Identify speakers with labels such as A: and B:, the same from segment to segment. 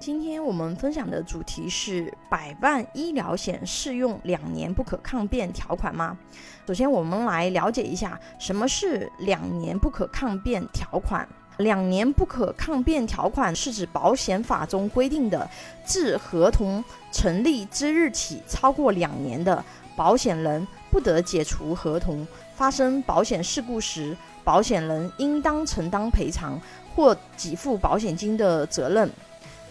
A: 今天我们分享的主题是百万医疗险适用两年不可抗辩条款吗？首先，我们来了解一下什么是两年不可抗辩条款。两年不可抗辩条款是指保险法中规定的，自合同成立之日起超过两年的保险人不得解除合同。发生保险事故时，保险人应当承担赔偿或给付保险金的责任。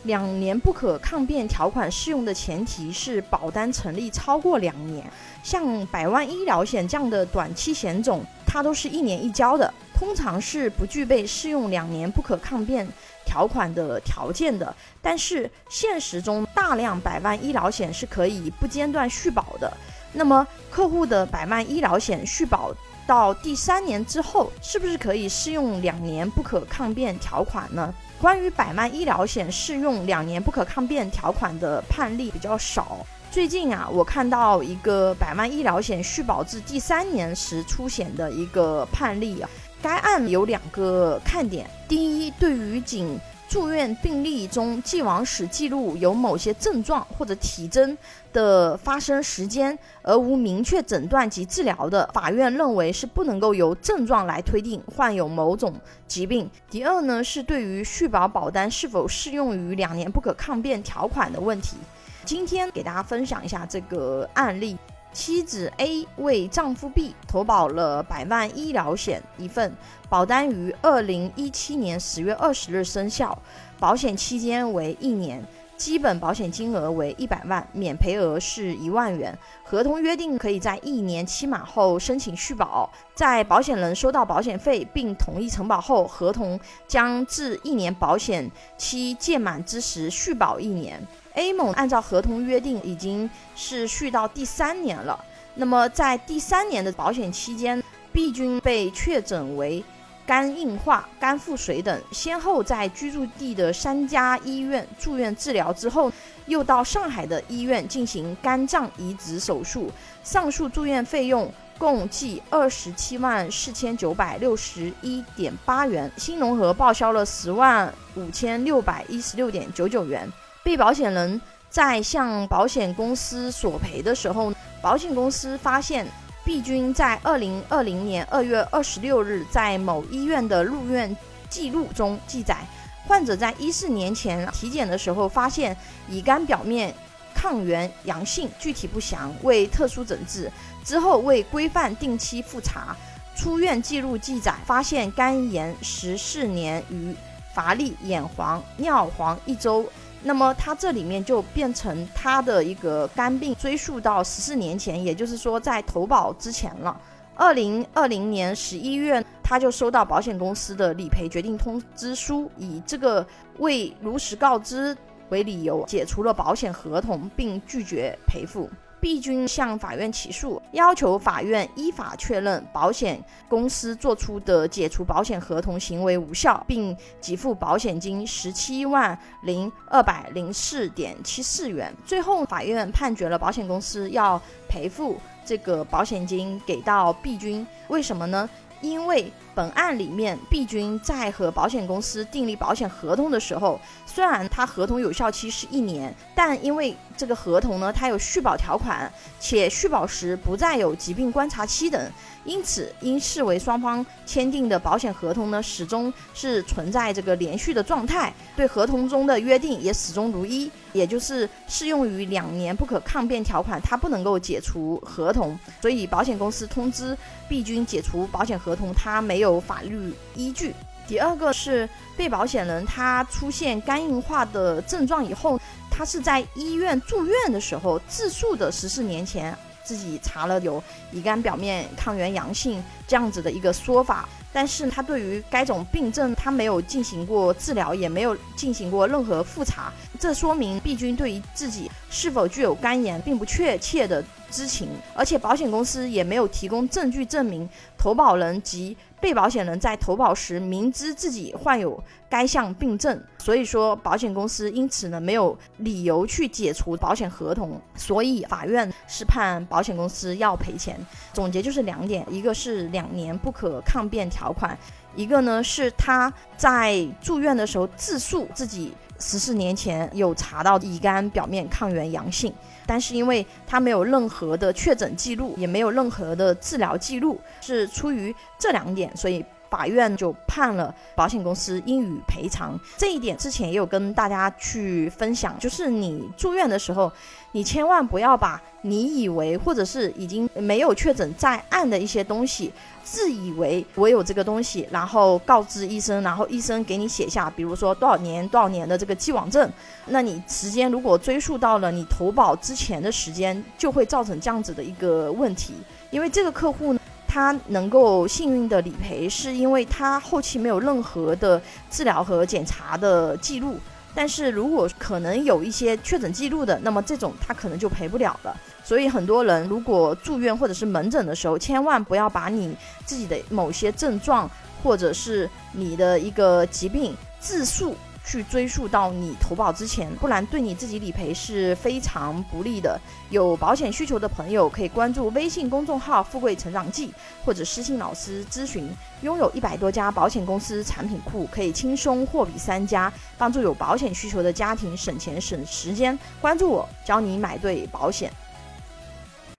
A: 两年不可抗辩条款适用的前提是保单成立超过两年。像百万医疗险这样的短期险种，它都是一年一交的，通常是不具备适用两年不可抗辩条款的条件的。但是现实中，大量百万医疗险是可以不间断续保的。那么，客户的百万医疗险续保到第三年之后，是不是可以适用两年不可抗辩条款呢？关于百万医疗险适用两年不可抗辩条款的判例比较少。最近啊，我看到一个百万医疗险续保至第三年时出险的一个判例啊。该案有两个看点：第一，对于仅住院病例中既往史记录有某些症状或者体征的发生时间，而无明确诊断及治疗的，法院认为是不能够由症状来推定患有某种疾病。第二呢，是对于续保保单是否适用于两年不可抗辩条款的问题。今天给大家分享一下这个案例。妻子 A 为丈夫 B 投保了百万医疗险一份，保单于二零一七年十月二十日生效，保险期间为一年，基本保险金额为一百万，免赔额是一万元。合同约定可以在一年期满后申请续保，在保险人收到保险费并同意承保后，合同将至一年保险期届满之时续保一年。A 某按照合同约定，已经是续到第三年了。那么在第三年的保险期间，B 君被确诊为肝硬化、肝腹水等，先后在居住地的三家医院住院治疗之后，又到上海的医院进行肝脏移植手术。上述住院费用共计二十七万四千九百六十一点八元，新农合报销了十万五千六百一十六点九九元。被保险人在向保险公司索赔的时候，保险公司发现 B 君在二零二零年二月二十六日在某医院的入院记录中记载，患者在一四年前体检的时候发现乙肝表面抗原阳性，具体不详，未特殊诊治。之后未规范定期复查，出院记录记载发现肝炎十四年余，乏力、眼黄、尿黄一周。那么他这里面就变成他的一个肝病追溯到十四年前，也就是说在投保之前了。二零二零年十一月，他就收到保险公司的理赔决定通知书，以这个未如实告知为理由，解除了保险合同，并拒绝赔付。B 君向法院起诉，要求法院依法确认保险公司做出的解除保险合同行为无效，并给付保险金十七万零二百零四点七四元。最后，法院判决了保险公司要赔付这个保险金给到 B 君，为什么呢？因为本案里面毕军在和保险公司订立保险合同的时候，虽然他合同有效期是一年，但因为这个合同呢，它有续保条款，且续保时不再有疾病观察期等，因此应视为双方签订的保险合同呢，始终是存在这个连续的状态，对合同中的约定也始终如一，也就是适用于两年不可抗辩条款，它不能够解除合同，所以保险公司通知毕军解除保险合同，它没有法律依据。第二个是被保险人他出现肝硬化的症状以后。他是在医院住院的时候自述的，十四年前自己查了有乙肝表面抗原阳性这样子的一个说法，但是他对于该种病症他没有进行过治疗，也没有进行过任何复查，这说明毕军对于自己是否具有肝炎并不确切的知情，而且保险公司也没有提供证据证明投保人及。被保险人在投保时明知自己患有该项病症，所以说保险公司因此呢没有理由去解除保险合同，所以法院是判保险公司要赔钱。总结就是两点，一个是两年不可抗辩条。条款，一个呢是他在住院的时候自述自己十四年前有查到乙肝表面抗原阳性，但是因为他没有任何的确诊记录，也没有任何的治疗记录，是出于这两点，所以。法院就判了保险公司应予赔偿，这一点之前也有跟大家去分享，就是你住院的时候，你千万不要把你以为或者是已经没有确诊在案的一些东西，自以为我有这个东西，然后告知医生，然后医生给你写下，比如说多少年多少年的这个既往症，那你时间如果追溯到了你投保之前的时间，就会造成这样子的一个问题，因为这个客户。他能够幸运的理赔，是因为他后期没有任何的治疗和检查的记录。但是如果可能有一些确诊记录的，那么这种他可能就赔不了了。所以很多人如果住院或者是门诊的时候，千万不要把你自己的某些症状或者是你的一个疾病自述。去追溯到你投保之前，不然对你自己理赔是非常不利的。有保险需求的朋友可以关注微信公众号“富贵成长记”或者私信老师咨询。拥有一百多家保险公司产品库，可以轻松货比三家，帮助有保险需求的家庭省钱省时间。关注我，教你买对保险。